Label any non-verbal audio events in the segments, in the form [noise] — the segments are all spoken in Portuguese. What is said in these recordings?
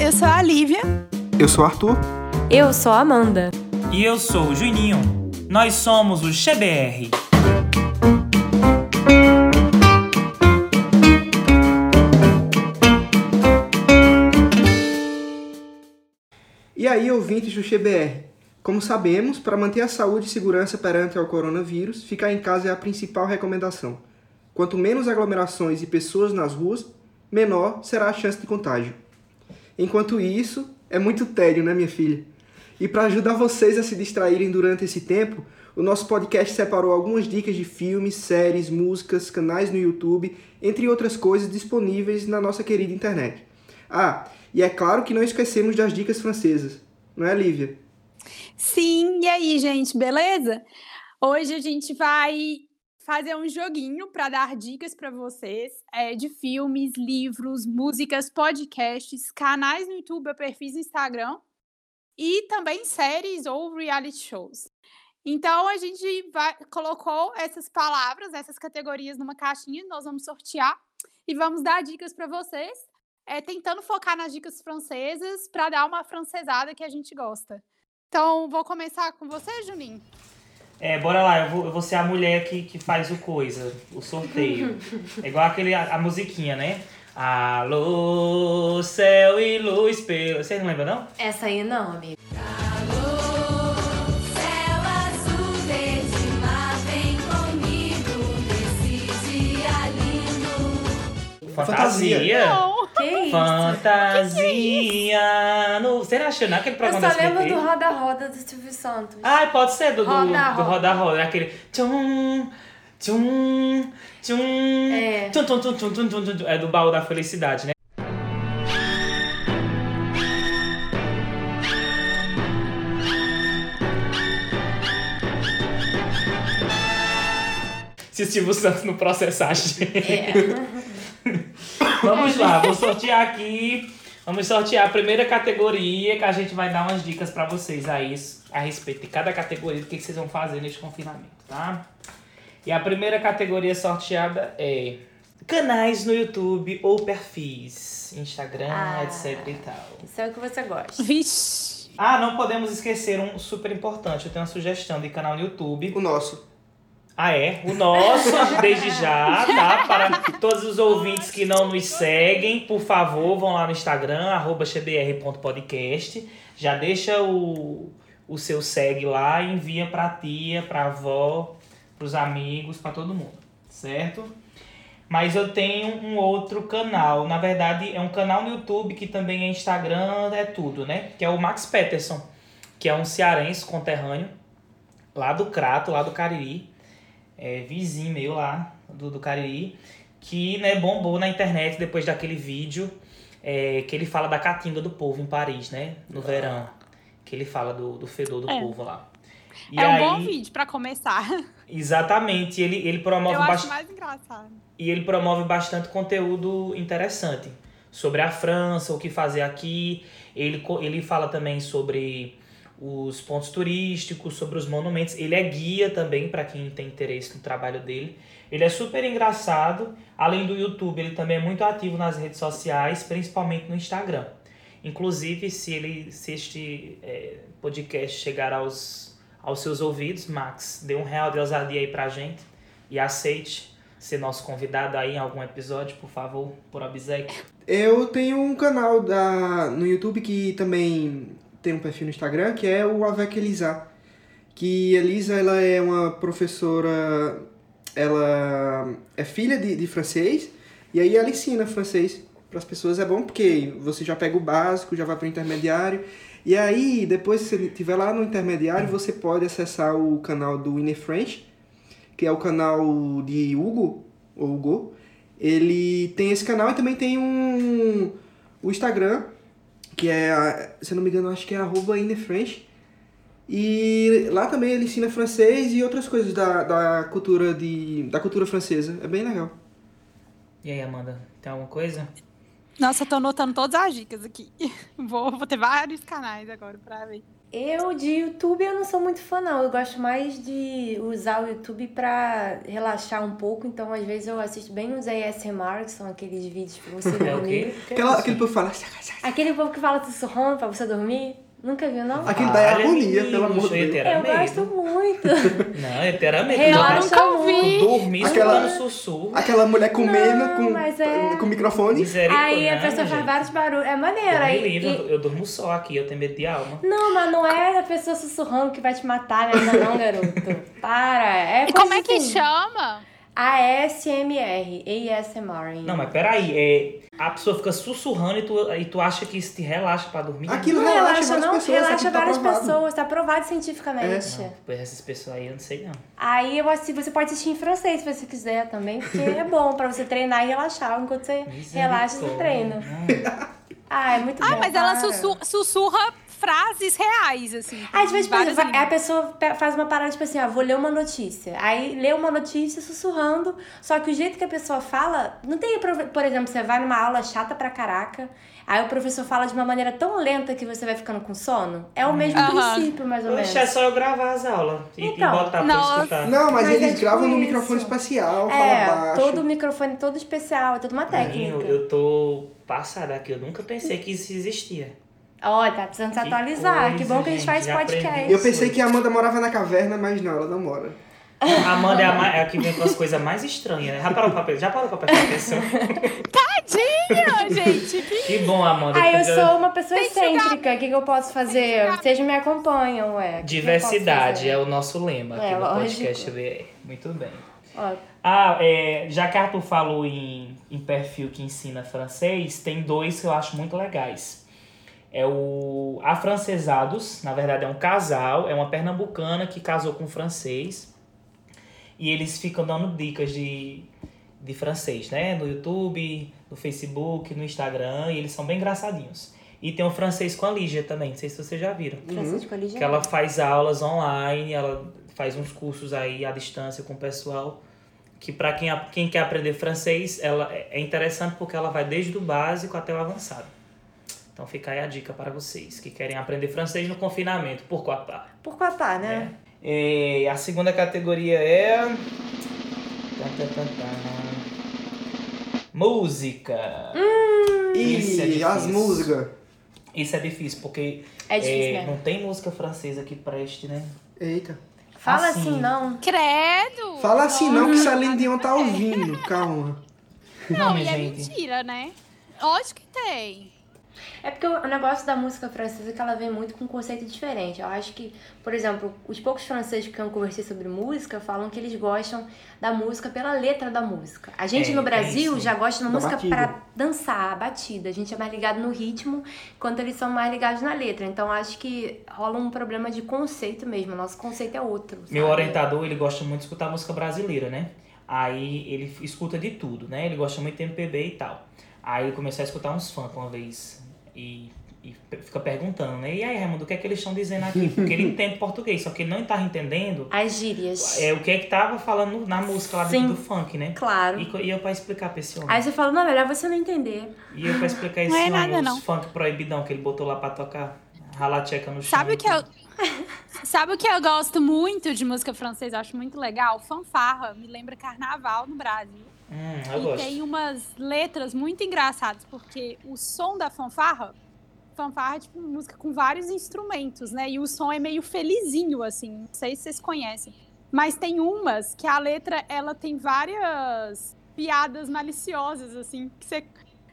eu sou a Lívia. Eu sou o Arthur. Eu sou a Amanda. E eu sou o Juninho. Nós somos o XBR. E aí, ouvintes do XBR? Como sabemos, para manter a saúde e segurança perante ao coronavírus, ficar em casa é a principal recomendação. Quanto menos aglomerações e pessoas nas ruas, menor será a chance de contágio. Enquanto isso, é muito tédio, né, minha filha? E para ajudar vocês a se distraírem durante esse tempo, o nosso podcast separou algumas dicas de filmes, séries, músicas, canais no YouTube, entre outras coisas disponíveis na nossa querida internet. Ah, e é claro que não esquecemos das dicas francesas, não é, Lívia? Sim, e aí, gente, beleza? Hoje a gente vai fazer um joguinho para dar dicas para vocês é, de filmes, livros, músicas, podcasts, canais no YouTube, perfis no Instagram e também séries ou reality shows. Então a gente vai, colocou essas palavras, essas categorias numa caixinha, nós vamos sortear e vamos dar dicas para vocês, é, tentando focar nas dicas francesas para dar uma francesada que a gente gosta. Então, vou começar com você, Juninho. É, bora lá, eu vou, eu vou ser a mulher que, que faz o coisa, o sorteio. [laughs] É igual aquele, a, a musiquinha, né? Alô, céu e luz pelo. Vocês não lembram, não? Essa aí não, amigo. Fantasia. Não. Que isso? Fantasia. No... Você não não aquele Eu programa só da lembro do Roda Roda do Silvio Santos. Ah, pode ser do, do, Roda, do roda. Roda Roda. Aquele. Tchum, tchum, tchum. É. Tchum, tchum, tchum, tchum, tchum, tchum, tchum. É do baú da felicidade, né? Se o Silvio Santos não processar a gente. É. [laughs] Vamos lá, vou sortear aqui. Vamos sortear a primeira categoria que a gente vai dar umas dicas pra vocês aí a respeito de cada categoria, do que que vocês vão fazer neste confinamento, tá? E a primeira categoria sorteada é canais no YouTube ou perfis, Instagram, Ah. etc e tal. Isso é o que você gosta. Vixe. Ah, não podemos esquecer um super importante. Eu tenho uma sugestão de canal no YouTube. O nosso. Ah, é? O nosso, desde já, tá? Para todos os ouvintes que não nos seguem, por favor, vão lá no Instagram, arroba. Já deixa o, o seu segue lá envia pra tia, pra avó, pros amigos, pra todo mundo, certo? Mas eu tenho um outro canal. Na verdade, é um canal no YouTube que também é Instagram, é tudo, né? Que é o Max Peterson, que é um cearense conterrâneo, lá do Crato, lá do Cariri é, vizinho meu lá do, do Cariri, que né, bombou na internet depois daquele vídeo é, que ele fala da caatinga do povo em Paris, né? No verão. Que ele fala do, do fedor do É. povo lá. E é um aí, bom vídeo para começar. [laughs] Exatamente, ele, ele promove Eu acho bastante. mais engraçado. E ele promove bastante conteúdo interessante sobre a França, o que fazer aqui. Ele, ele fala também sobre os pontos turísticos, sobre os monumentos. Ele é guia também para quem tem interesse no trabalho dele. Ele é super engraçado. Além do YouTube, ele também é muito ativo nas redes sociais, principalmente no Instagram. Inclusive, se ele se este é, podcast chegar aos, aos seus ouvidos, Max, dê um real de ousadia aí pra gente e aceite ser nosso convidado aí em algum episódio, por favor, por obsequio. Eu tenho um canal da, no YouTube que também tem um perfil no Instagram, que é o Avec Elisa. Que Elisa, ela é uma professora, ela é filha de, de francês, e aí ela ensina francês para as pessoas. É bom porque você já pega o básico, já vai para o intermediário, e aí depois que você estiver lá no intermediário, você pode acessar o canal do Ine French, que é o canal de Hugo, ou Hugo, ele tem esse canal e também tem um o Instagram, que é, a- se eu não me engano, acho que é arroba French. E lá também ele ensina francês e outras coisas da, da cultura de da cultura francesa. É bem legal. E aí, Amanda, tem alguma coisa? Nossa, eu tô anotando todas as dicas aqui. [laughs] Vou, vou ter vários canais agora pra ver. Eu de YouTube eu não sou muito fã não. Eu gosto mais de usar o YouTube pra relaxar um pouco. Então às vezes eu assisto bem os ASMR, que são aqueles vídeos pra você [laughs] É dormir. Que é Aquela, aquele povo fala. Aquele povo que fala sussurrando pra você dormir. Nunca viu não? Aquilo dá Olha, agonia, pelo amor de Deus. Eu gosto muito. [laughs] Não, inteiramente. Relaxa nunca muito. ouvi. Dormir Aquela- sussurro. Aquela mulher comendo Não, com, mas é- com microfone. Misericórdia. Aí a não, pessoa faz vários barulhos. É maneiro. Aí, livre, e- eu, eu durmo só aqui, eu tenho medo de alma. Não, mas não é a pessoa sussurrando que vai te matar, né? Não, não, garoto. Para. É E como é que assim. chama? ASMR. ASMR. Não, mas peraí, é, a pessoa fica sussurrando e tu, e tu acha que isso te relaxa pra dormir? Aquilo Não relaxa, relaxa, várias não. pessoas. relaxa tá várias provado. pessoas. Tá provado cientificamente. Não, pois essas pessoas aí eu não sei não. Aí eu assisto, você pode assistir em francês se você quiser também, porque é bom pra você treinar e relaxar enquanto você relaxa treino. Misericórdia. Ah, é muito bom. Ah, mas ela sussurra frases reais, assim. Às vezes, por exemplo, a pessoa pe- faz uma parada, tipo assim, ó, vou ler uma notícia. Aí lê uma notícia sussurrando, só que o jeito que a pessoa fala, não tem, por por exemplo, você vai numa aula chata pra caraca, aí o professor fala de uma maneira tão lenta que você vai ficando com sono. É o mesmo Aham. princípio, mais ou menos. Poxa, é só eu gravar as aulas e, e Então, botar pra nossa. escutar. Não, mas, Mas eles é tipo gravam no isso. microfone espacial, É, fala baixo. todo o microfone todo especial, é toda uma técnica. eu tô passada aqui, eu nunca pensei que isso existia. Ó, tá precisando se atualizar. que bom que a gente gente, faz podcast. aprendi. Eu pensei que a Amanda morava na caverna, mas não, ela não mora. A Amanda é a, é a que vem com as coisas mais estranhas, né? Já parou pra, já parou pra prestar atenção? [laughs] Tadinha, gente. Que... Que bom, Amanda. Ah, eu podia- sou uma pessoa excêntrica. O que, que eu posso fazer? Vocês me acompanham. O posso Diversidade é o nosso lema aqui É, no lógico. podcast BR. Muito bem. Ó, Ah, é, já que Arthur falou em, em perfil que ensina francês, tem dois que eu acho muito legais. É o Afrancesados, na verdade é um casal, é uma pernambucana que casou com um francês. E eles ficam dando dicas de, de francês, né? No YouTube, no Facebook, no Instagram, e eles são bem engraçadinhos. E tem o francês com a Lígia também, não sei se vocês já viram. Francisco ali já. Que ela faz aulas online, ela faz uns cursos aí à distância com o pessoal. Que para quem, a- quem quer aprender francês, ela é interessante porque ela vai desde o básico até o avançado. Então fica aí a dica para vocês que querem aprender francês no confinamento, por quatá. Por quatá, né? É, a segunda categoria é. Música. Isso é E as músicas. Isso é difícil, porque É difícil é, mesmo. não tem música francesa que preste, né? Eita. Fala assim. assim, não. Credo. Fala assim não que Celine Dion tá ouvindo, [laughs] calma. Não, Não, e é gente. mentira, né? Lógico que tem. É porque o negócio da música francesa é que ela vem muito com um conceito diferente. Eu acho que, por exemplo, os poucos franceses que eu conversei sobre música falam que eles gostam da música pela letra da música. A gente É, no tem Brasil isso. já gosta da Da música pra dançar, a batida. A gente é mais ligado no ritmo, enquanto eles são mais ligados na letra. Então acho que rola um problema de conceito mesmo. Nosso conceito é outro. Meu sabe? orientador, ele gosta muito de escutar música brasileira, né? Aí ele escuta de tudo, né? Ele gosta muito de MPB e tal. Aí ele começou a escutar uns funk uma vez e, e fica perguntando, né? E aí, Raimundo, o que é que eles estão dizendo aqui? Porque ele [laughs] entende português, só que ele não tá entendendo As gírias. é, o que é que tava falando na música lá Sim. do, funk, né? Claro. E, e eu pra explicar pra esse homem. Aí você fala, não, melhor você não entender. E eu pra explicar esse Não é homem, nada, os não. funk proibidão que ele botou lá pra tocar, ralar tcheca no chão. Sabe o que eu. [laughs] Sabe o que eu gosto muito de música francesa? Eu acho muito legal? Fanfarra. Me lembra carnaval no Brasil. Hum, eu e gosto. tem umas letras muito engraçadas, porque o som da fanfarra. Fanfarra é tipo música com vários instrumentos, né? E o som é meio felizinho, assim. Não sei se vocês conhecem. Mas tem umas que a letra ela tem várias piadas maliciosas, assim. Que você...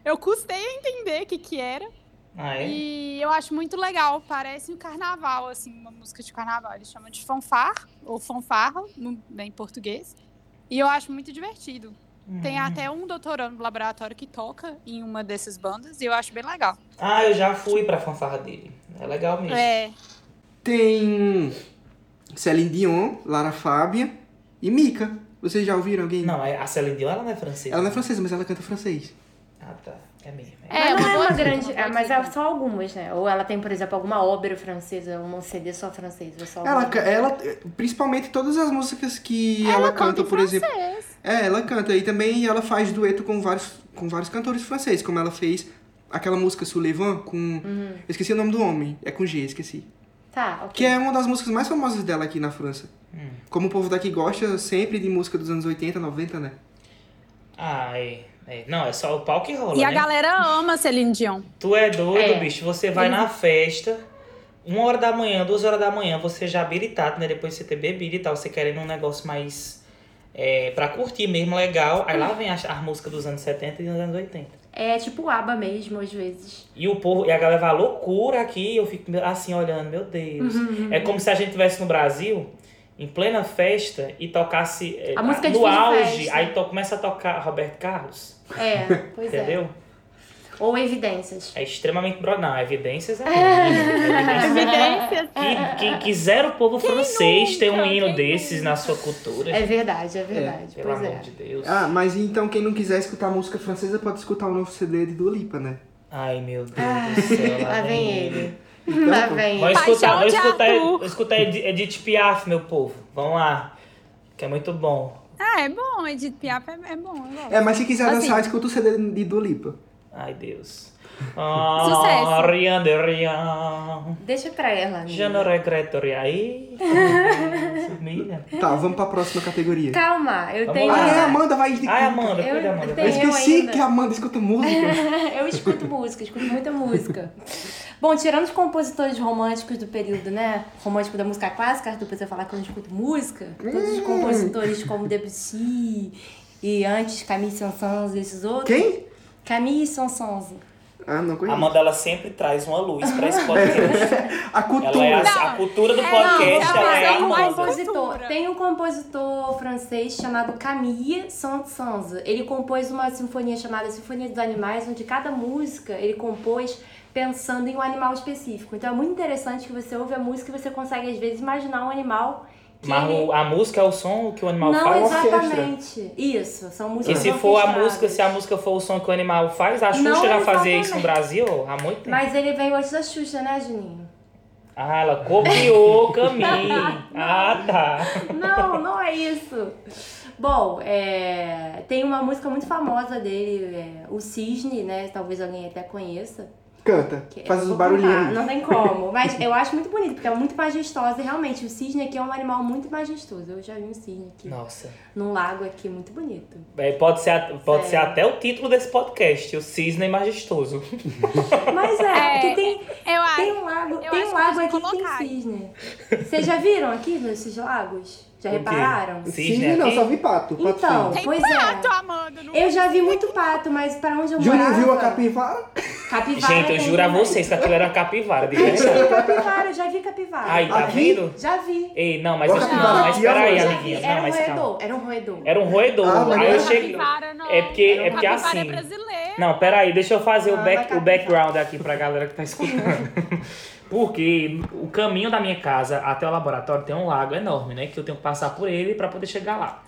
Eu custei a entender o que, que era. Ah, é? E eu acho muito legal, parece um carnaval, assim, uma música de carnaval. Eles chamam de fanfar, ou fanfarra, no, em português. E eu acho muito divertido. Tem até um doutorando do laboratório que toca em uma dessas bandas, e eu acho bem legal. Ah, eu já fui pra fanfarra dele. É legal mesmo. É, Tem Celine Dion, Lara Fábia e Mika. Vocês já ouviram alguém? Não, a Celine Dion, ela não é francesa. Ela não é francesa, mas ela canta francês. Ah, tá. É mesmo. É. É, mas não uma é uma grande. é, mas é só algumas, né? Ou ela tem, por exemplo, alguma ópera francesa, um CD só francês. Ou só Ela, alguma- ela, principalmente todas as músicas que ela, canta, em por exemplo. francês. É, ela canta. E também ela faz dueto com vários, com vários cantores franceses, como ela fez aquela música Sullivan com. Uhum. Eu esqueci o nome do homem. É com G, esqueci. Tá, ok. Que é uma das músicas mais famosas dela aqui na França. Hum. Como o povo daqui gosta sempre de música dos anos 80, 90, né? Ah, é. Não, é só o pau que rola, E a né? galera ama Celine Dion. Tu é doido, É. bicho. Você vai na festa, uma hora da manhã, duas horas da manhã, você já habilitado, né? Depois de você ter bebido e tal, você querendo um negócio mais. É, pra curtir mesmo, legal. Aí lá vem as, as músicas dos anos 70 e dos anos 80. É tipo aba mesmo, às vezes. E o povo, e a galera vai à loucura aqui, eu fico assim olhando, meu Deus. Uhum. É como se a gente estivesse no Brasil, em plena festa, e tocasse é, A música de no auge, festa. aí to- começa a tocar Roberto Carlos, É, pois é. entendeu? Ou evidências. É extremamente bro. Não, evidências é. [laughs] Evidências Evidências. Que, que quiser o povo francês ter um nunca? hino Quem desses na sua cultura. É verdade, é verdade. Pelo pois amor é. de Deus. Ah, mas então quem não quiser escutar música francesa pode escutar o novo CD de Dua Lipa, né? Ai, meu Deus Ah, do céu. lá vem ele. Lá vem Vamos ele. escutar, de escutar, escutar Ed- Edith Piaf, meu povo. Vamos lá. Que é muito bom. Ah, é bom, Edith Piaf é, é bom. eu. É, mas se quiser Assim. dançar, escuta o CD de Dua Lipa. Ai, Deus. [laughs] Ah, Sucesso. rien de rien. Deixa pra ela. amiga. Je ne regrette rien. Aí. [laughs] Tá, vamos pra próxima categoria. Calma, eu Vamos tenho. Ah, lá. é, a Amanda vai... Ai, Amanda, Eu- cuida, Amanda. eu Eu esqueci ainda. que a Amanda escuta música. [laughs] eu escuto música, escuto muita música. Bom, tirando os compositores românticos do período, né? Romântico da música clássica, Arthur, pra você falar que eu não escuto música. Todos os compositores como Debussy e antes Camille Saint-Saëns e esses outros. Quem? Camille Saint-Saëns. Ah, não A conheço. Amanda, ela sempre traz uma luz pra esse podcast. [laughs] A cultura. Ela é a, a cultura do É, podcast, não, ela é a tem um um compositor, tem um compositor francês chamado Camille Saint-Saëns. Ele compôs uma sinfonia chamada Sinfonia dos Animais, onde cada música ele compôs pensando em um animal específico. Então é muito interessante que você ouve a música e você consegue às vezes imaginar um animal que Mas ele... a música é o som que o animal Não faz? exatamente. Isso, são E músicas se for a música, se a música for o som que o animal faz, a Xuxa Não já fazia isso no. Brasil há muito tempo. Mas ele veio antes da Xuxa, né, Juninho? Ah, ela copiou o caminho. [laughs] Ah, tá. Não, não é isso. Bom, é, tem uma música muito famosa dele, é, o Cisne, né? Talvez alguém até conheça. Canta. que Faz os barulhinhos. Não tem como. Mas [laughs] eu acho muito bonito, porque é muito majestosa. E realmente, o cisne aqui é um animal muito majestoso. Eu já vi um cisne aqui. Nossa. Num lago aqui, muito bonito. É, Pode, ser, pode ser Sério. até o título desse podcast, o Cisne Majestoso. [laughs] Mas é, É, porque tem, Eu acho. tem um lago, eu tem um que lago aqui que colocar. tem cisne. Vocês já viram aqui nesses lagos? Já repararam? Cisne Sim, não, só vi pato. pato Então. Tem Pois pato, é. Amanda. Eu já vi muito pato, mas pra onde eu Júnior morava... viu a capivara? Capivara Gente, eu juro a vocês que aquilo era uma capivara, de verdade. capivara, eu já vi capivara. Aí, tá Aqui? vendo? Já vi. Ei, não, mas, Ó, não, capivara mas aqui, peraí, amiguinha. Era Não, um mas calma. roedor, era um roedor. Era um roedor. Ah, mas aí eu não é cheguei. Capivara, não. É porque, é porque Capivara assim. é brasileira. Não, peraí, deixa eu fazer o, Ah, back, vai o background aqui pra galera que tá escutando. [laughs] Porque o caminho da minha casa até o laboratório tem um lago enorme, né? Que eu tenho que passar por ele pra poder chegar lá.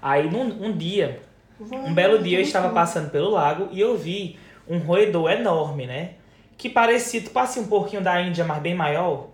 Aí num, um dia, um belo dia eu estava passando pelo lago e eu vi um roedor enorme, né? Que parecia, tipo assim, um porquinho da Índia, mas bem maior.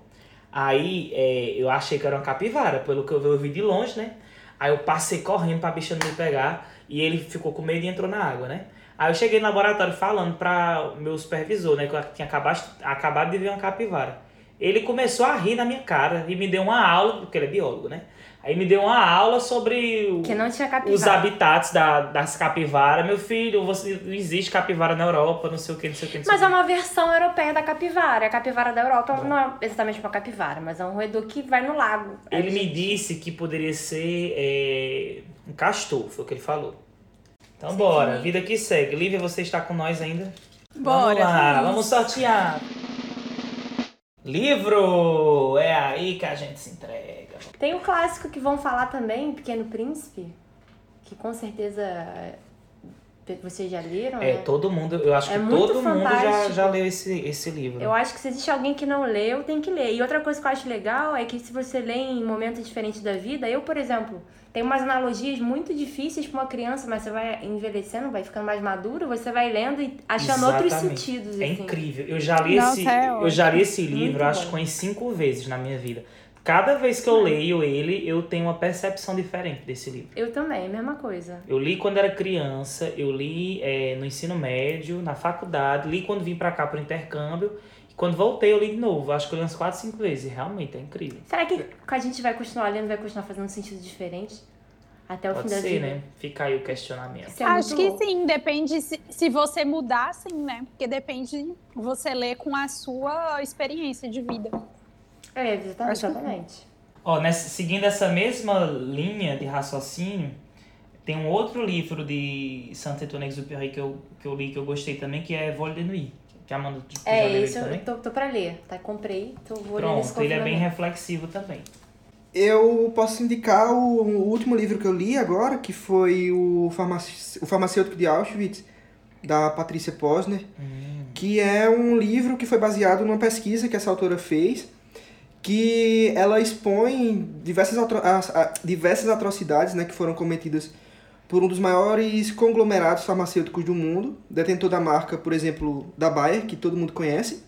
Aí é, eu achei que era uma capivara, pelo que eu vi, de longe, né? Aí eu passei correndo pra bicha não me pegar e ele ficou com medo e entrou na água, né? Aí eu cheguei no laboratório falando pra meu supervisor, né? Que eu tinha acabado, acabado de ver uma capivara. Ele começou a rir na minha cara e me deu uma aula, porque ele é biólogo, né? Aí me deu uma aula sobre o, Que não tinha os habitats da, das capivaras. Meu filho, você, não existe capivara na Europa, não sei o que, não sei o que, não sei Mas é uma versão europeia da capivara. A capivara da Europa não é exatamente uma capivara, mas é um roedor que vai no lago. Ele me disse que poderia ser é, um castor, foi o que ele falou. Então bora, vida que segue. Lívia, você está com nós ainda? Bora. Vamos lá, vamos sortear. Livro! É aí que a gente se entrega. Tem o clássico que vão falar também, Pequeno Príncipe, que com certeza é, vocês já leram, É, né? todo mundo, eu acho É que todo mundo já, fantástico. já leu esse, esse livro. Eu acho que se existe alguém que não leu, tem que ler. E outra coisa que eu acho legal é que se você lê em momentos diferentes da vida, eu, por exemplo, tenho umas analogias muito difíceis para uma criança, mas você vai envelhecendo, vai ficando mais maduro, você vai lendo e achando outros Exatamente. sentidos. É assim. incrível. Eu já li Nossa, esse, é eu já li esse livro, Muito acho que umas cinco vezes na minha vida. Cada vez que eu leio ele, eu tenho uma percepção diferente desse livro. Eu também, mesma coisa. Eu li quando era criança, eu li é, no ensino médio, na faculdade, li quando vim pra cá pro intercâmbio. Quando voltei, eu li de novo. Acho que eu li umas 4, 5 vezes. Realmente, é incrível. Será que a gente vai continuar lendo, vai continuar fazendo sentido diferente? Até o Pode fim da ser, vida. né? Fica aí o questionamento. É Acho que louco. sim, depende se, se você mudar, sim, né? Porque depende você ler com a sua experiência de vida. É, exatamente. Exatamente. Ó, nessa, seguindo essa mesma linha de raciocínio, tem um outro livro de Saint-Exupéry que eu, que eu li que eu gostei também, que é Vol de Nuit. Que a Amanda tu já É, leu isso também? eu tô, tô pra ler. Tá, comprei, tô vou ler nesse Pronto, ele é bem reflexivo também. Eu posso indicar o, o último livro que eu li agora, que foi o, Farmaci- o Farmacêutico de Auschwitz, da Patrícia Posner, que é um livro que foi baseado numa pesquisa que essa autora fez, que ela expõe diversas, atro- diversas atrocidades né, que foram cometidas por um dos maiores conglomerados farmacêuticos do mundo, detentor da marca, por exemplo, da Bayer, que todo mundo conhece.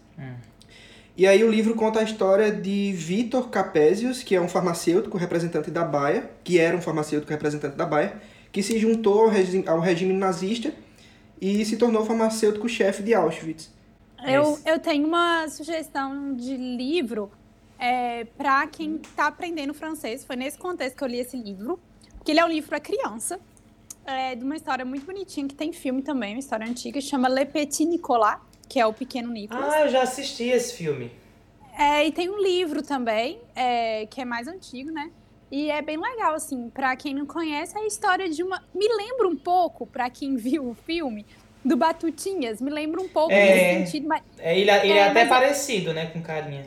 E aí o livro conta a história de Vitor Capesius, que é um farmacêutico representante da Bayer, que era um farmacêutico representante da Bayer, que se juntou ao, regi ao regime nazista e se tornou farmacêutico-chefe de Auschwitz. Eu, eu tenho uma sugestão de livro é, para quem está aprendendo francês. Foi nesse contexto que eu li esse livro. Porque ele é um livro para criança. É de uma história muito bonitinha, que tem filme também, uma história antiga, chama Le Petit Nicolas, que é o Pequeno Nicolas. Ah, eu já assisti esse filme. É, e tem um livro também, é, que é mais antigo, né? E é bem legal, assim, pra quem não conhece, é a história de uma. Me lembra um pouco, pra quem viu o filme, do Batutinhas. Me lembra um pouco É. nesse sentido, mas, É, ele, ele é, É, até mas- parecido, né, com carinha.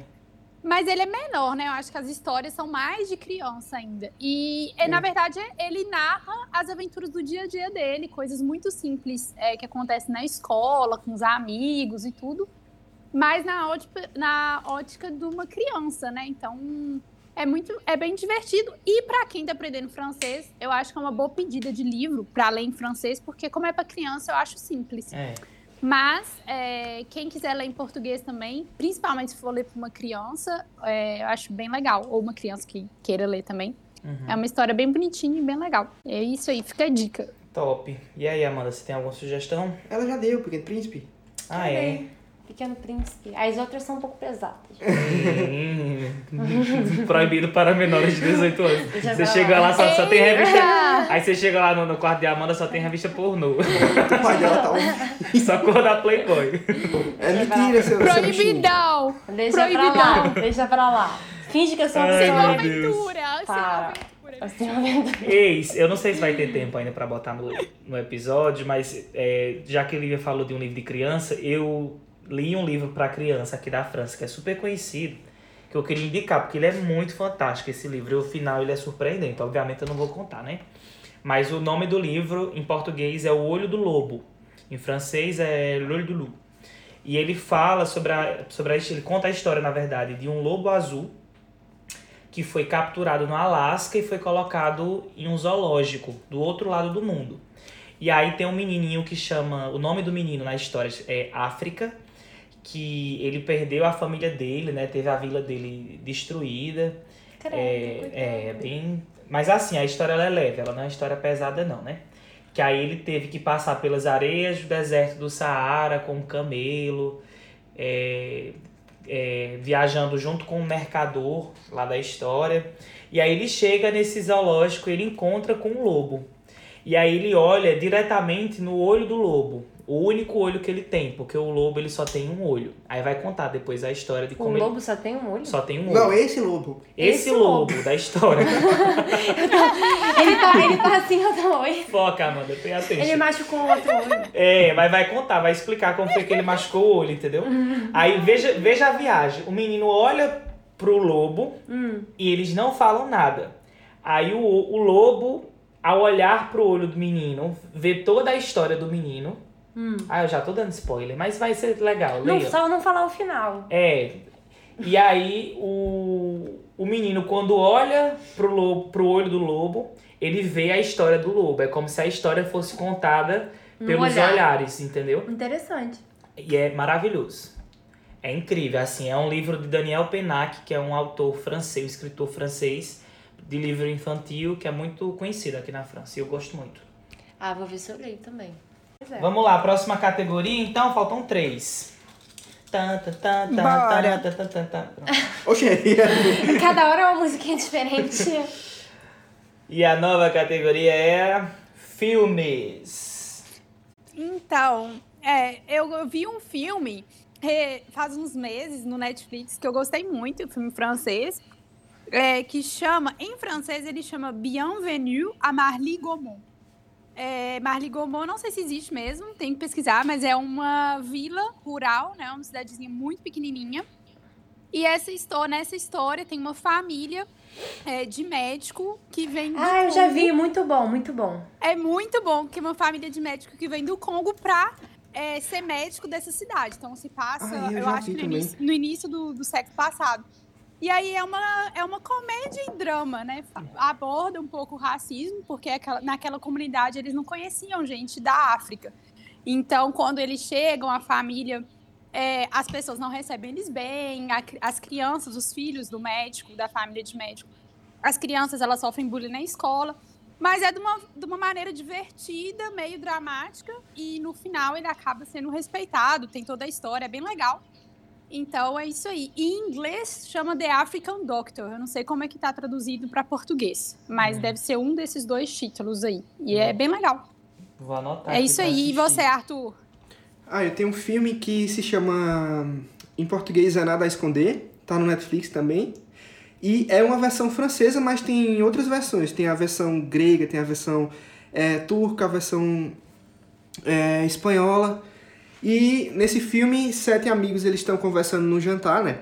Mas ele é menor, né? Eu acho que as histórias são mais de criança ainda. E, é, na verdade, ele narra as aventuras do dia a dia dele, coisas muito simples é, que acontecem na escola, com os amigos e tudo. Mas na ótica, na ótica de uma criança, né? Então, é muito, é bem divertido. E para quem tá aprendendo francês, eu acho que é uma boa pedida de livro para ler em francês, porque como é para criança, eu acho simples. É. Mas é, quem quiser ler em português também, principalmente se for ler para uma criança, é, eu acho bem legal. Ou uma criança que queira ler também. Uhum. É uma história bem bonitinha e bem legal. É isso aí, fica a dica. Top. E aí, Amanda, você tem alguma sugestão? Ela já deu, Pequeno Príncipe. Ah, é? Pequeno Príncipe. As outras são um pouco pesadas. [laughs] Proibido para menores de 18 anos. Você chega lá. lá, só, só tem revista. Aí você chega lá no, no quarto de Amanda, só tem revista pornô. O pai dela tá um... [laughs] Só cor da Playboy. É mentira, seu. Proibidão! Deixa pra lá, Proibidão! deixa pra lá. Finge que eu sou uma Sem aventura! Sem Para. aventura! Uma aventura. Eis, eu não sei se vai ter tempo ainda pra botar no, no episódio, mas é, já que a Lívia falou de um livro de criança, eu li um livro pra criança aqui da França, que é super conhecido, que eu queria indicar, porque ele é muito fantástico esse livro, e o final ele é surpreendente, obviamente eu não vou contar, né? Mas o nome do livro, em português, é O Olho do Lobo. Em francês é L'Olho du Loup. E ele fala sobre a, sobre a... Ele conta a história, na verdade, de um lobo azul que foi capturado no Alasca e foi colocado em um zoológico do outro lado do mundo. E aí tem um menininho que chama... O nome do menino na história é África, que ele perdeu a família dele, né? Teve a vila dele destruída. Credo, É, é bem. Mas assim, a história ela é leve, ela não é uma história pesada, não, né? Que aí ele teve que passar pelas areias do deserto do Saara com um camelo, é, é, viajando junto com um mercador lá da história. E aí ele chega nesse zoológico ele encontra com um lobo. E aí ele olha diretamente no olho do lobo. O único olho que ele tem, porque o lobo ele só tem um olho. Aí vai contar depois a história de O como ele lobo só tem um olho? só tem um olho. Não, esse lobo. Esse, Esse lobo, da história. [laughs] Ele tá, ele tá assim, eu tô oi. Foca, Amanda, tem atenção. Ele machucou o outro olho. É, mas vai contar, vai explicar como foi que ele machucou o olho, entendeu? Aí veja, veja a viagem. O menino olha pro lobo Hum. e eles não falam nada. Aí o, o lobo, ao olhar pro olho do menino, vê toda a história do menino. Hum. Ah, eu já tô dando spoiler, mas vai ser legal, Não, leia. só não falar o final. É. E aí o, o menino, quando olha pro, lobo, pro olho do lobo, ele vê a história do lobo. É como se a história fosse contada Um pelos olhar. olhares, entendeu? Interessante. E é maravilhoso. É incrível, assim, é um livro de Daniel Penac, que é um autor francês, um escritor francês de livro infantil, que é muito conhecido aqui na França. E eu gosto muito. Ah, vou ver se eu leio também. É. Vamos lá, próxima categoria, então, faltam três. Tan, tan, tan, tan, Bora. tan, tan, tan, tan. [laughs] Oxe, [laughs] Cada hora é uma musiquinha diferente. E a nova categoria é filmes. Então, é, eu, eu vi um filme é, faz uns meses no Netflix que eu gostei muito, um filme francês, é, que chama, em francês ele chama Bienvenue à Marly Gaumont. É, Marly Gaumont, não sei se existe mesmo, tem que pesquisar, mas é uma vila rural, né, uma cidadezinha muito pequenininha. E essa história, nessa história tem uma família é, de médico que vem do ah, eu já Congo. vi, muito bom, muito bom. É muito bom que é uma família de médico que vem do Congo pra é, ser médico dessa cidade. Então se passa, Ah, eu eu, acho que no início, no início do, do século passado. E aí é uma, é uma comédia e drama, né? Aborda um pouco o racismo, porque aquela- naquela comunidade eles não conheciam gente da África. Então, quando eles chegam, a família, é, as pessoas não recebem eles bem, a as crianças, os filhos do médico, da família de médico, as crianças elas sofrem bullying na escola. Mas é de uma, de uma maneira divertida, meio dramática, e no final ele acaba sendo respeitado, tem toda a história, é bem legal. Então é isso aí. E em inglês chama The African Doctor. Eu não sei como é que tá traduzido para português, mas Hum. deve ser um desses dois títulos aí. E é bem legal. Vou anotar. é isso aí. E você, Arthur? Ah, eu tenho um filme que se chama. Em português é Nada a Esconder, tá no Netflix também. E é uma versão francesa, mas tem outras versões. Tem a versão grega, tem a versão é, turca, a versão é, espanhola. E nesse filme, sete amigos eles estão conversando no jantar, né?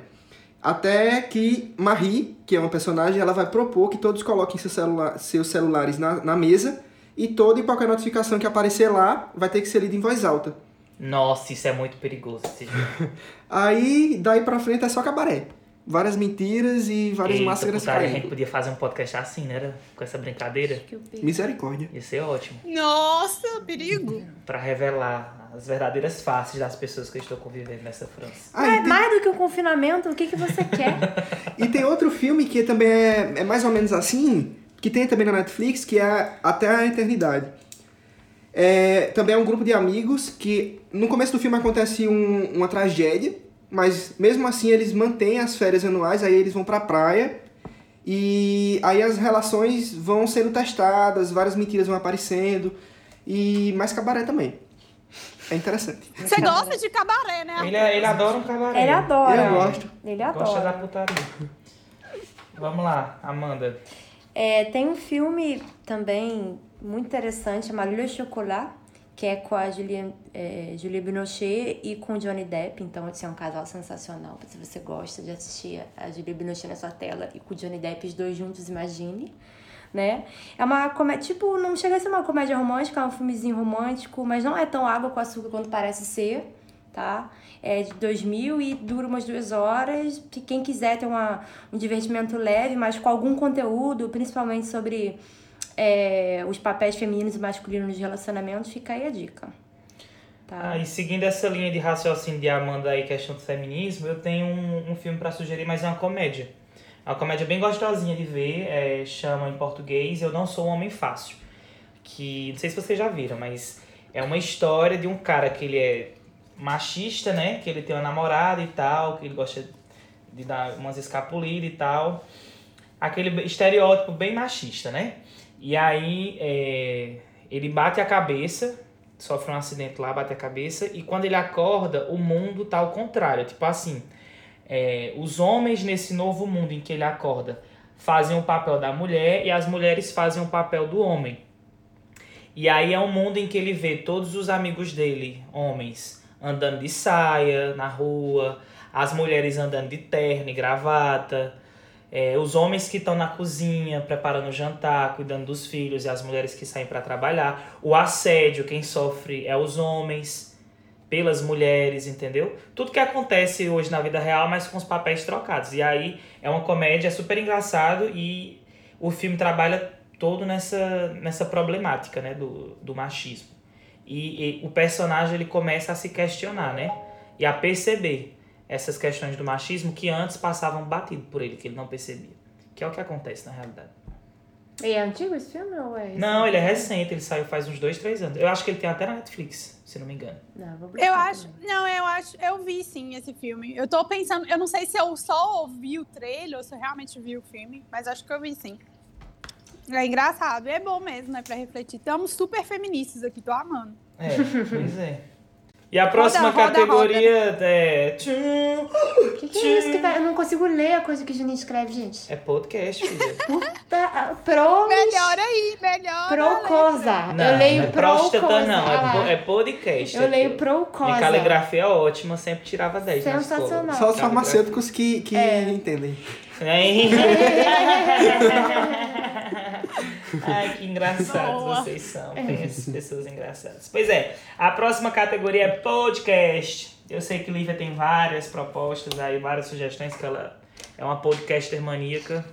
Até que Marie, que é uma personagem, ela vai propor que todos coloquem seu celula- seus celulares na, na mesa e toda e qualquer notificação que aparecer lá vai ter que ser lida em voz alta. Nossa, isso é muito perigoso. Esse jogo. [laughs] Aí, daí pra frente é só cabaré. Várias mentiras e várias Eita, máscaras putaria, a gente caindo. podia fazer um podcast assim, né? Com essa brincadeira. Misericórdia. Ia ser ótimo. Nossa, perigo! Pra revelar as verdadeiras faces das pessoas que eu estou convivendo nessa França. Ah, É tem, mais do que um confinamento, o que, que você quer? [laughs] e tem outro filme que também é, é mais ou menos assim, que tem também na Netflix, que é Até a Eternidade. É, também é um grupo de amigos que no começo do filme acontece um- uma tragédia, mas mesmo assim eles mantêm as férias anuais, aí eles vão pra praia e aí as relações vão sendo testadas, várias mentiras vão aparecendo e mais cabaré também. É interessante. Você gosta de cabaré, né? Ele, ele adora um cabaré. Ele adora. Eu gosto. Ele Gosta da adora. putaria. Vamos lá, Amanda. É, tem um filme também muito interessante chamado Le Chocolat, que é com a Julie, é, Julie Binochet e com o Johnny Depp. Então, assim, é um casal sensacional. Se você gosta de assistir a Julie Binochet na sua tela e com o Johnny Depp, os dois juntos, imagine. Né? É uma comédia, tipo, não chega a ser uma comédia romântica, é um filmezinho romântico, mas não é tão água com açúcar quanto parece ser, tá? É de 2000 e dura umas duas horas. Que quem quiser ter uma, um divertimento leve, mas com algum conteúdo, principalmente sobre é, os papéis femininos e masculinos nos relacionamentos, fica aí a dica. Tá? Ah, e seguindo essa linha de raciocínio de Amanda aí, questão do feminismo, eu tenho um, um filme pra sugerir, mas é uma comédia. É uma comédia bem gostosinha de ver, é, chama em português Eu Não Sou um Homem Fácil. Que, não sei se vocês já viram, mas é uma história de um cara que ele é machista, né? Que ele tem uma namorada e tal, que ele gosta de dar umas escapulidas e tal. Aquele estereótipo bem machista, né? E aí é, ele bate a cabeça, sofre um acidente lá, bate a cabeça, e quando ele acorda, o mundo tá ao contrário. Tipo assim, é, os homens nesse novo mundo em que ele acorda fazem o papel da mulher e as mulheres fazem o papel do homem. E aí é um mundo em que ele vê todos os amigos dele, homens, andando de saia na rua, as mulheres andando de terno e gravata, é, os homens que estão na cozinha preparando o jantar, cuidando dos filhos e as mulheres que saem para trabalhar. O assédio, quem sofre é os homens pelas mulheres, entendeu? Tudo que acontece hoje na vida real, mas com os papéis trocados. E aí é uma comédia, é super engraçado e o filme trabalha todo nessa, nessa problemática, né, do, do machismo. E, e o personagem ele começa a se questionar, né, e a perceber essas questões do machismo que antes passavam batido por ele, que ele não percebia. Que é o que acontece na realidade. E é antigo esse filme ou é? Não, ele é recente, ele saiu faz uns dois, três anos. Eu acho que ele tem até na Netflix, se não me engano. Não, vou Eu acho. também. Não, eu acho. Eu vi sim esse filme. Eu tô pensando. Eu não sei se eu só ouvi o trailer ou se eu realmente vi o filme, mas acho que eu vi sim. É engraçado. É bom mesmo, né? Pra refletir. Estamos super feministas aqui, tô amando. É, pois é. [laughs] E a próxima roda, categoria é. Tchum, O que, que é isso que tá? Eu não consigo ler a coisa que a Juninho escreve, gente. É podcast, filha. [laughs] Puta, pro... Melhor aí, melhor. Procosa. Não, eu leio não é próstata, não. Ah É, é podcast. Eu leio aqui. procosa. Minha caligrafia é ótima, sempre tirava 10 na escola. Sensacional. Só os farmacêuticos que, que É. entendem. [laughs] [laughs] Ai, que engraçados Boa. vocês são. Tem essas pessoas engraçadas. Pois é, a próxima categoria é podcast. Eu sei que Lívia tem várias propostas aí, várias sugestões, que ela é uma podcaster maníaca.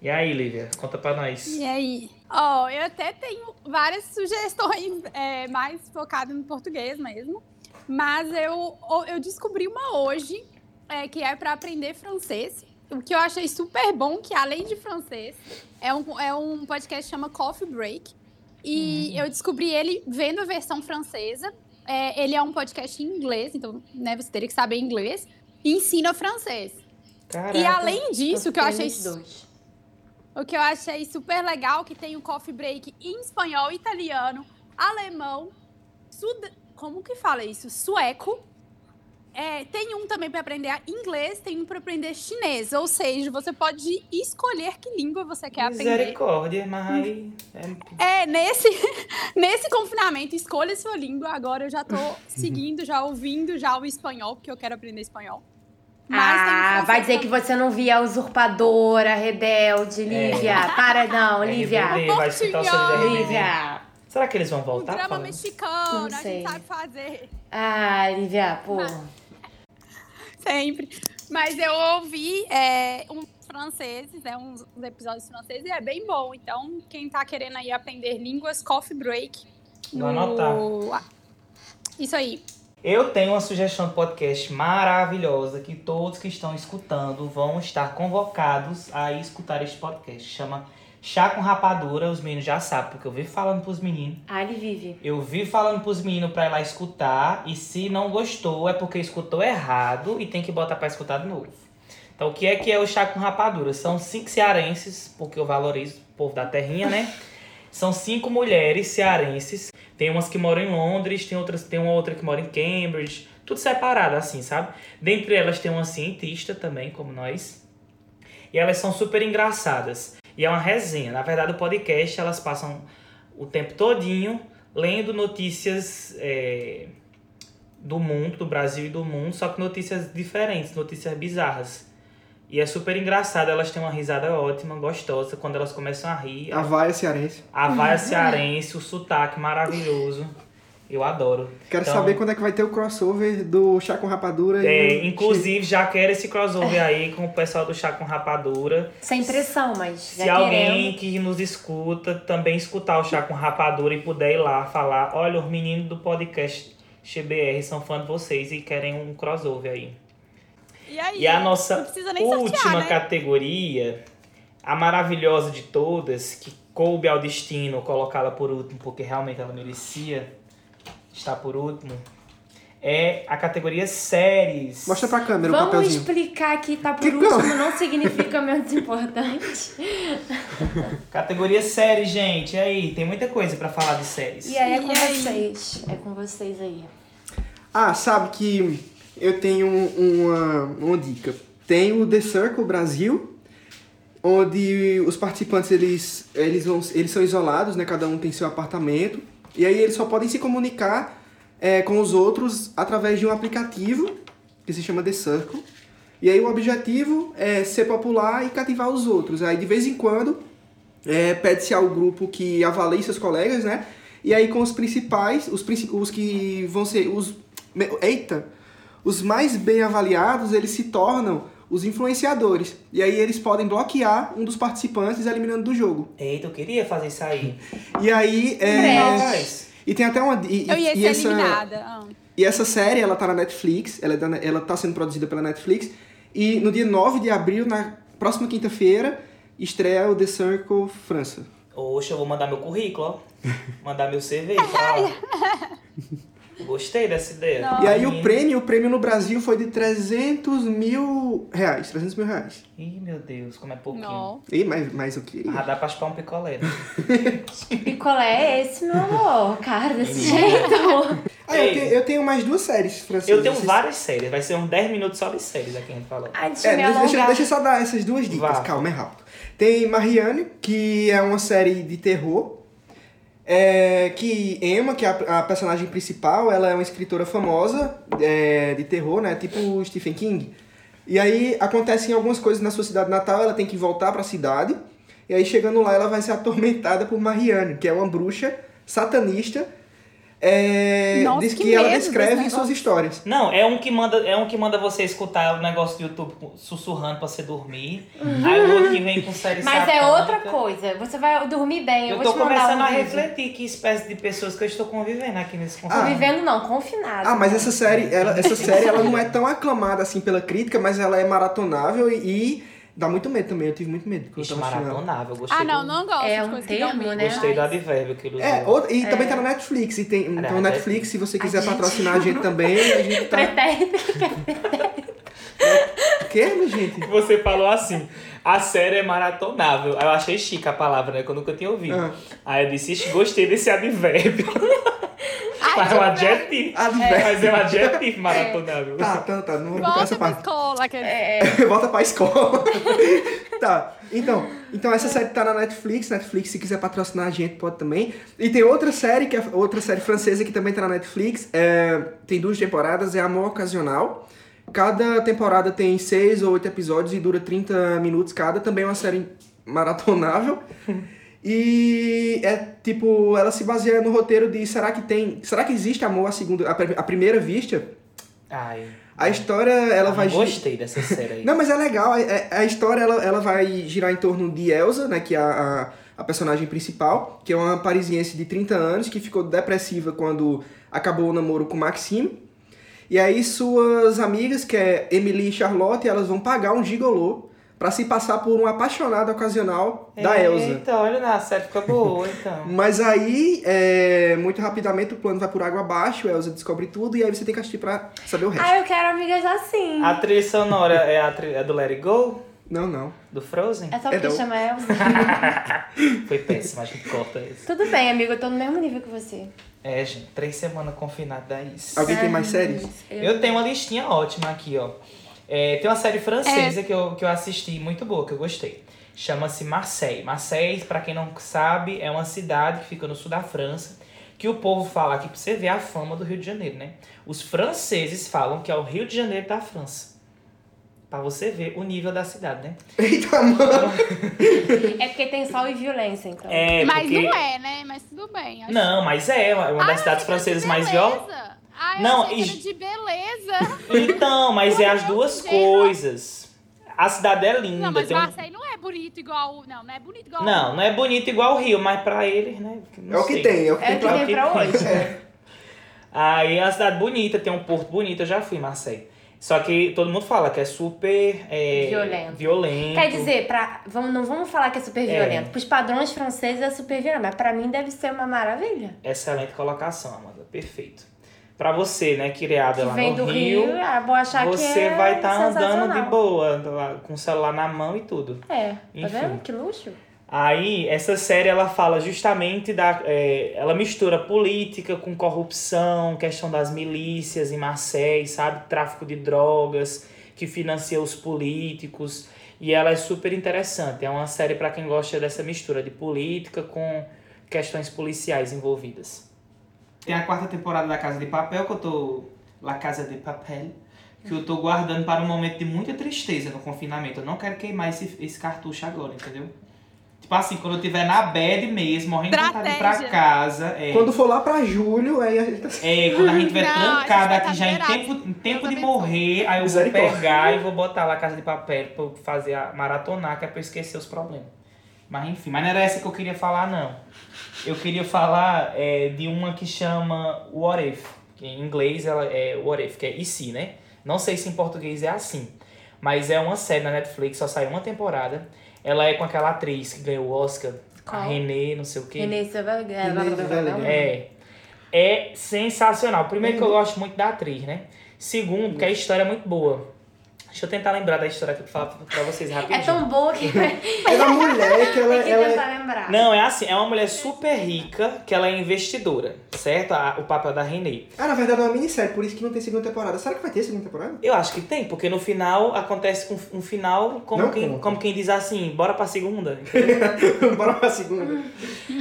E aí, Lívia, conta pra nós. E aí? Ó, eu até tenho várias sugestões [laughs] é, mais focadas no português mesmo. Mas eu, eu descobri uma hoje é, que é para aprender francês. O que eu achei super bom, que além de francês, é um, é um podcast que chama Coffee Break. E eu descobri ele vendo a versão francesa. É, ele é um podcast em inglês, então né, você teria que saber inglês. E ensina francês. Caraca. E além disso, o que eu achei dois. o que eu achei super legal que tem o coffee break em espanhol, italiano, alemão, sud... como que fala isso? Sueco. É, tem um também para aprender inglês, tem um para aprender chinês. Ou seja, você pode escolher que língua você quer aprender. Misericórdia, mas. É... É, nesse, [laughs] nesse confinamento, escolha sua língua. Agora eu já tô seguindo, já ouvindo já o espanhol, porque eu quero aprender espanhol. Mas Ah, vai dizer que você não via a usurpadora, rebelde, Lívia. [laughs] Para não, É Lívia. RBD, vai escutar o. Lívia. Será que eles vão Um voltar? drama falando? mexicano, Não a sei. gente sabe fazer. Ah, Lívia, pô. Sempre. Mas eu ouvi é, uns franceses, né, uns, uns episódios franceses, e é bem bom. Então, quem tá querendo aí aprender línguas, Coffee Break. Vou anotar. Ah, Isso aí. Eu tenho uma sugestão de podcast maravilhosa que todos que estão escutando vão estar convocados a escutar este podcast. Chama Chá com Rapadura. Os meninos já sabem, porque eu vi falando pros meninos. Ah, ele vive. Eu vi falando pros meninos pra ir lá escutar. E se não gostou, é porque escutou errado e tem que botar pra escutar de novo. Então, o que é que é o Chá com Rapadura? São cinco cearenses, porque eu valorizo o povo da terrinha, né? [laughs] São cinco mulheres cearenses. Tem umas que moram em Londres, tem outras, tem uma outra que mora em Cambridge. Tudo separado, assim, sabe? Dentre elas tem uma cientista também, como nós. E elas são super engraçadas. E é uma resenha. Na verdade, o podcast, elas passam o tempo todinho lendo notícias é, do mundo, do Brasil e do mundo, só que notícias diferentes, notícias bizarras. E é super engraçado, elas têm uma risada ótima, gostosa, quando elas começam a rir. A vaia cearense. A vaia cearense, o sotaque maravilhoso. Eu adoro. Quero Então, saber quando é que vai ter o crossover do chá com rapadura É, e... inclusive, já quero esse crossover aí com o pessoal do Chá com Rapadura. Sem pressão, mas já Se alguém querendo. que nos escuta também escutar o Chá com Rapadura e puder ir lá falar, olha, os meninos do podcast XBR são fã de vocês e querem um crossover aí. E aí? E a nossa última sortear, né? categoria, a maravilhosa de todas, que coube ao destino colocá-la por último, porque realmente ela merecia estar por último, é a categoria séries. Mostra pra câmera o Vamos papelzinho. explicar que tá por Que último não significa menos importante. [laughs] Categoria séries, gente. E aí, tem muita coisa pra falar de séries. E aí é com E aí? vocês. É com vocês aí. Ah, sabe que eu tenho um- uma, uma dica. Tem o The Circle Brasil, onde os participantes eles, eles, vão, eles são isolados, né? Cada um tem seu apartamento. E aí eles só podem se comunicar é, com os outros através de um aplicativo que se chama The Circle. E aí o objetivo é ser popular e cativar os outros. Aí de vez em quando é, pede-se ao grupo que avalie seus colegas, né? E aí com os principais, os, os que vão ser os eita, os mais bem avaliados, eles se tornam os influenciadores. E aí eles podem bloquear um dos participantes eliminando do jogo. Eita, eu queria fazer isso aí. E aí é, Mas, e tem até uma e, Eu ia e ser essa eliminada. ah. e essa série, ela tá na Netflix, ela, é ela tá sendo produzida pela Netflix. E no dia 9 de abril, na próxima quinta-feira, estreia o The Circle França. Oxe, eu vou mandar meu currículo, ó. [laughs] Mandar meu CV pra lá. Gostei dessa ideia. Não. E aí o prêmio, o prêmio no Brasil foi de 300 mil reais. 300 mil reais. Ih, meu Deus, como é pouquinho. Não. E mais, mais o que? Ah, dá pra chupar um picolé. né? [laughs] Picolé é esse, meu amor? Cara, desse jeito. Ah, eu tenho, eu tenho mais duas séries francesas. Eu tenho várias séries, vai ser uns 10 minutos só de séries aqui a gente falou. Ai, deixa É, deixa, deixa eu só dar essas duas dicas. Vá. Calma, é rápido. Tem Marianne, que é uma série de terror. É, que Emma, que é a, a personagem principal, ela é uma escritora famosa é, de terror, né? Tipo Stephen King. E aí acontecem algumas coisas na sua cidade natal, ela tem que voltar pra cidade. E aí chegando lá, ela vai ser [laughs] atormentada por Marianne, que é uma bruxa satanista. É, Nossa, diz que que, ela descreve suas histórias. Não, é um que manda, é um que manda você escutar o negócio do YouTube sussurrando pra você dormir. Aí o outro que vem com série Mas é satânica. outra coisa. Você vai dormir bem. Eu, Eu, vou tô começando um a vídeo. refletir que espécie de pessoas que eu estou convivendo aqui nesse Ah. confinamento. Convivendo não, confinado. Ah, mas essa série, ela, essa série ela não é tão aclamada assim pela crítica, mas ela é maratonável e, e dá muito medo também. Eu tive muito medo quando eu tava maratonável, gostei Ah, não, do, não gosto É de um que termo, né? Gostei do advérbio que ele usou. É, e também tá na Netflix. E tem, então, a Netflix, se você quiser A gente- patrocinar a gente [laughs] também, a gente tá. Pretérito. [laughs] O quê, minha gente? Você falou assim, a série é maratonável. Aí Eu achei chique a palavra, né? Que eu nunca tinha ouvido. Ah. Aí eu disse, "Ixi, gostei desse advérbio. [laughs] Mas é um adjetivo. Advérbio. Mas é um adjetivo maratonável. Tá, tá, tá. Não vou botar essa Volta pra parte. escola. Que... É, [laughs] Volta pra escola. [laughs] tá, então, então essa série tá na Netflix. Netflix, se quiser patrocinar a gente, pode também. E tem outra série, que é outra série francesa que também tá na Netflix. É, tem duas temporadas, é Amor Ocasional. Cada temporada tem seis ou oito episódios e dura 30 minutos cada. Também é uma série maratonável. [laughs] E é tipo, ela se baseia no roteiro de será que tem. Será que existe amor à segunda. à pri- à primeira vista? Ai, A história, ela eu vai. gostei dessa série aí. Não, mas é legal. A, a- a história ela, ela vai girar em torno de Elsa, né? Que é a, a, a personagem principal, que é uma parisiense de 30 anos que ficou depressiva quando acabou o namoro com Maxime. E aí suas amigas, que é Emily e Charlotte, elas vão pagar um gigolô pra se passar por um apaixonado ocasional da Elsa. Eita, olha, a série fica boa, então. [laughs] Mas aí, é, muito rapidamente, o plano vai por água abaixo, a Elsa descobre tudo, e aí você tem que assistir pra saber o resto. Ah, eu quero amigas assim. A trilha sonora é, a tri- é do Let It Go? Não, não. Do Frozen? É só É porque não. chama Elsa. [laughs] Foi péssimo, a gente corta isso. Tudo bem, amigo, eu tô no mesmo nível que você. É, gente, três semanas confinado dá isso. Alguém tem mais Ai, séries? Eu... Eu tenho uma listinha ótima aqui, ó. É, tem uma série francesa que, eu, que eu assisti, muito boa, que eu gostei. Chama-se Marseille. Marseille, pra quem não sabe, é uma cidade que fica no sul da França. Que o povo fala aqui, pra você ver a fama do Rio de Janeiro, né? Os franceses falam que é o Rio de Janeiro da França. Pra você ver o nível da cidade, né? Eita, mano! É porque tem sol e violência, então. É, Mas porque... não é, né? Mas tudo bem. acho- Não, mas é uma uma das Ah, cidades que francesas mais violentas. Ah, eu Não, achei que e- de beleza. [laughs] Então, mas é as duas coisas. A cidade é linda. Não, mas tem um- Marseille não é bonito igual... Não, não é bonito igual... Não, não é bonito igual o Rio, mas pra eles, né? não É o que sei. tem, é o que É tem o que pra... tem pra que hoje. É. [laughs] Aí é uma cidade bonita, tem um porto bonito, eu já fui em Marseille. Só que todo mundo fala que é super é, Violento. violento. Quer dizer, pra, vamos, não vamos falar que é super É. violento. Pros padrões franceses é super violento, mas pra mim deve ser uma maravilha. Excelente colocação, Amanda. Perfeito. Pra você, né, criada Que lá vem no do Rio, Rio, ah, vou achar que você é vai estar andando de boa, com o celular na mão e tudo. É, tá Enfim. vendo? Que luxo. Aí, essa série, ela fala justamente da... é, ela mistura política com corrupção, questão das milícias em Marseille, sabe? Tráfico de drogas, que financia os políticos. E ela é super interessante. É uma série para quem gosta dessa mistura de política com questões policiais envolvidas. Tem a quarta temporada da Casa de Papel, que eu tô... La Casa de Papel. Que eu tô guardando para um momento de muita tristeza no confinamento. Eu não quero queimar esse, esse cartucho agora, entendeu? Tipo assim, quando eu tiver na bed mesmo, morrendo de vontade de ir pra casa. É, Quando for lá pra julho, aí a gente tá... é, quando a gente tiver [laughs] Não, a gente trancado vai aqui tá já em tempo, em tempo de morrer, aí eu vou pegar e vou botar lá a casa de papel pra eu fazer a maratonar, que é pra eu esquecer os problemas. Mas enfim, mas não era essa que eu queria falar, não. Eu queria falar é, de uma que chama What If. Que em inglês ela é What If, que é e se, né? Não sei se em português é assim. Mas é uma série na Netflix, só saiu uma temporada. Ela é com aquela atriz que ganhou o Oscar, Qual? a Renée, não sei o quê. Renée Zellweger. É. É sensacional. Primeiro que eu gosto muito da atriz, né? Segundo, que a história é muito boa. Deixa eu tentar lembrar da história aqui pra falar pra vocês rapidinho. É tão boa que [laughs] tem É da mulher que ela, que ela é tentar lembrar. Não, é assim, é uma mulher super rica, que ela é investidora, certo? A- o papel da Renée. Ah, na verdade é uma minissérie, por isso que não tem segunda temporada. Será que vai ter segunda temporada? Eu acho que tem, porque no final acontece um, um final como Não quem, como quem diz assim, bora pra segunda. [laughs] Bora pra segunda.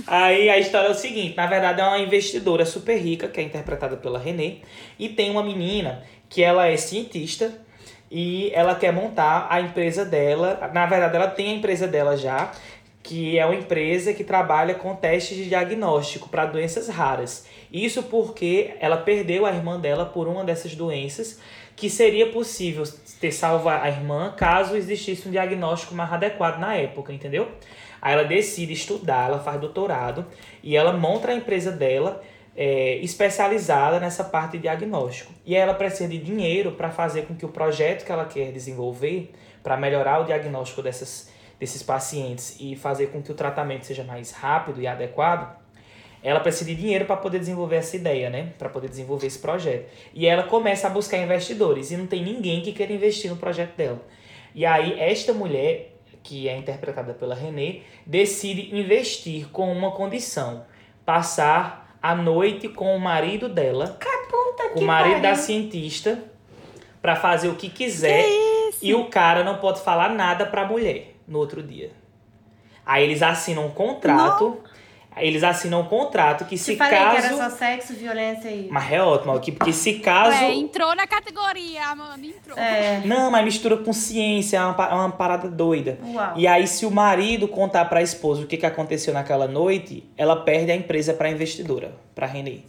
Aí a história é o seguinte, na verdade é uma investidora super rica, que é interpretada pela Renée, e tem uma menina que ela é cientista e ela quer montar a empresa dela. Na verdade, ela tem a empresa dela já, que é uma empresa que trabalha com testes de diagnóstico para doenças raras. Isso porque ela perdeu a irmã dela por uma dessas doenças, que seria possível ter salvo a irmã caso existisse um diagnóstico mais adequado na época, entendeu? Aí ela decide estudar, ela faz doutorado e ela monta a empresa dela é, especializada nessa parte de diagnóstico. E ela precisa de dinheiro para fazer com que o projeto que ela quer desenvolver para melhorar o diagnóstico dessas, desses pacientes e fazer com que o tratamento seja mais rápido e adequado, ela precisa de dinheiro para poder desenvolver essa ideia, né? Para poder desenvolver esse projeto. E ela começa a buscar investidores e não tem ninguém que queira investir no projeto dela. E aí esta mulher, que é interpretada pela Renée, decide investir com uma condição: passar a noite com o marido dela, com que o marido da cientista, para fazer o que quiser. E o cara não pode falar nada pra mulher no outro dia. Aí eles assinam um contrato. Eles assinam um contrato que se Te falei caso. que era só sexo, violência e... Mas é ótimo, que, porque se caso. Ué, entrou na categoria, Amanda, entrou. É, Não, mas mistura com ciência, é uma, é uma parada doida. uau. E aí, se o marido contar pra esposa o que, que aconteceu naquela noite, ela perde a empresa pra investidora, pra Renée.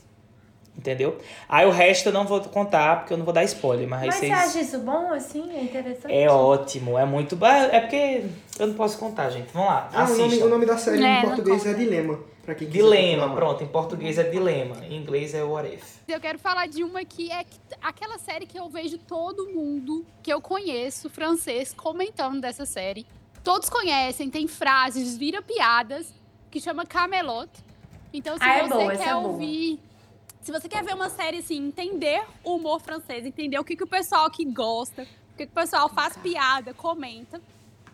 Entendeu? Aí o resto eu não vou contar, porque eu não vou dar spoiler, mas, Mas você vocês. acha isso bom, assim? É interessante? É ótimo, é muito. É porque eu não posso contar, gente. Vamos lá, Ah, o nome, o nome da série É, em português é. Dilema. Pra quem quiser Dilema, pronto. Em português é dilema. Em inglês é what if. Eu quero falar de uma que é que- aquela série que eu vejo todo mundo que eu conheço, francês, comentando dessa série. Todos conhecem, tem frases, vira piadas, que chama Camelot. Então, se Ah, é você boa, quer é boa. ouvir. Se você quer ver uma série assim, entender o humor francês, entender o que, que o pessoal que gosta, o que, que o pessoal faz piada, comenta.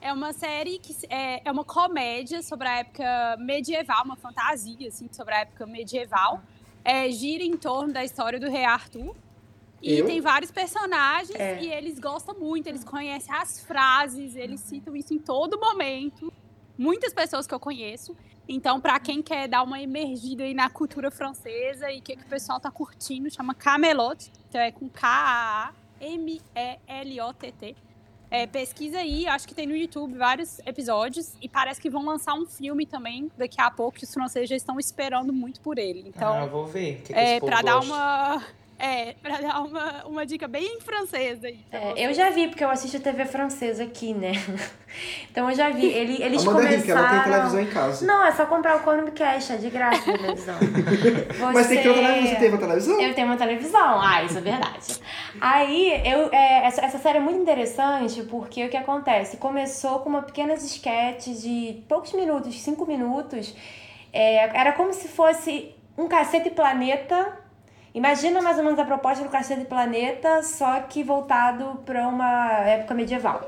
É uma série que é, é uma comédia sobre a época medieval, uma fantasia, assim, sobre a época medieval. É, gira em torno da história do rei Arthur. E Eu? tem vários personagens É. e eles gostam muito, eles conhecem as frases, eles citam isso em todo momento. Muitas pessoas que eu conheço. Então, pra quem quer dar uma emergida aí na cultura francesa e o que, que o pessoal tá curtindo, chama Camelot. Então é com K-A-M-E-L-O-T-T. É, pesquisa aí, acho que tem no YouTube vários episódios e parece que vão lançar um filme também daqui a pouco, que os franceses já estão esperando muito por ele. Então, ah, eu vou ver. Que, que é, pra dar uma. É, pra dar uma, uma dica bem francesa aí. É, eu já vi, porque eu assisto TV francesa aqui, né? [laughs] Então eu já vi. Ele, eles Amanda começaram... rica, ela tem televisão em casa. Não, é só comprar o Chromecast, é de graça a televisão. [laughs] Mas tem que ter uma televisão. Você Você- teve uma televisão? Eu tenho uma televisão. Ah, isso é verdade. Aí, eu, é, essa, essa série é muito interessante porque o que acontece? Começou com uma pequenas sketches de poucos minutos, cinco minutos. É, era como se fosse um Cacete Planeta. Imagina mais ou menos a proposta do Cacete Planeta, só que voltado para uma época medieval.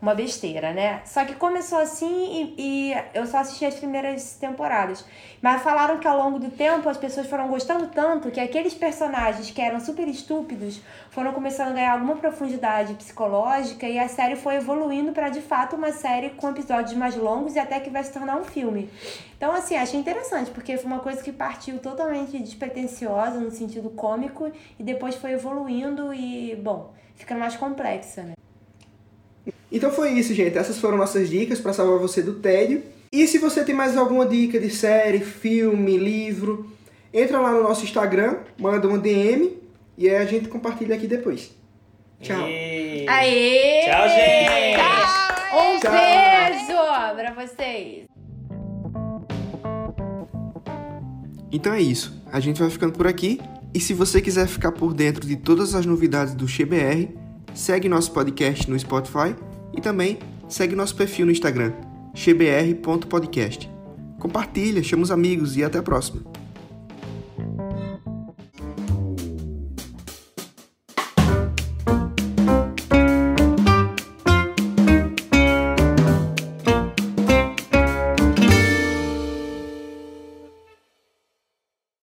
Uma besteira, né? Só que começou assim e, e eu só assisti as primeiras temporadas. Mas falaram que ao longo do tempo as pessoas foram gostando tanto que aqueles personagens que eram super estúpidos foram começando a ganhar alguma profundidade psicológica e a série foi evoluindo para de fato uma série com episódios mais longos e até que vai se tornar um filme. Então, assim, achei interessante, porque foi uma coisa que partiu totalmente despretensiosa no sentido cômico e depois foi evoluindo e, bom, ficando mais complexa, né? Então foi isso, gente. Essas foram nossas dicas pra salvar você do tédio. E se você tem mais alguma dica de série, filme, livro, entra lá no nosso Instagram, manda uma DM e aí a gente compartilha aqui depois. Tchau. E- Aê! Tchau, gente! Um Tchau. beijo pra vocês! Então é isso. A gente vai ficando por aqui. E se você quiser ficar por dentro de todas as novidades do XBR, segue nosso podcast no Spotify e também segue nosso perfil no Instagram. xbr.podcast. Compartilha, chama os amigos e até a próxima.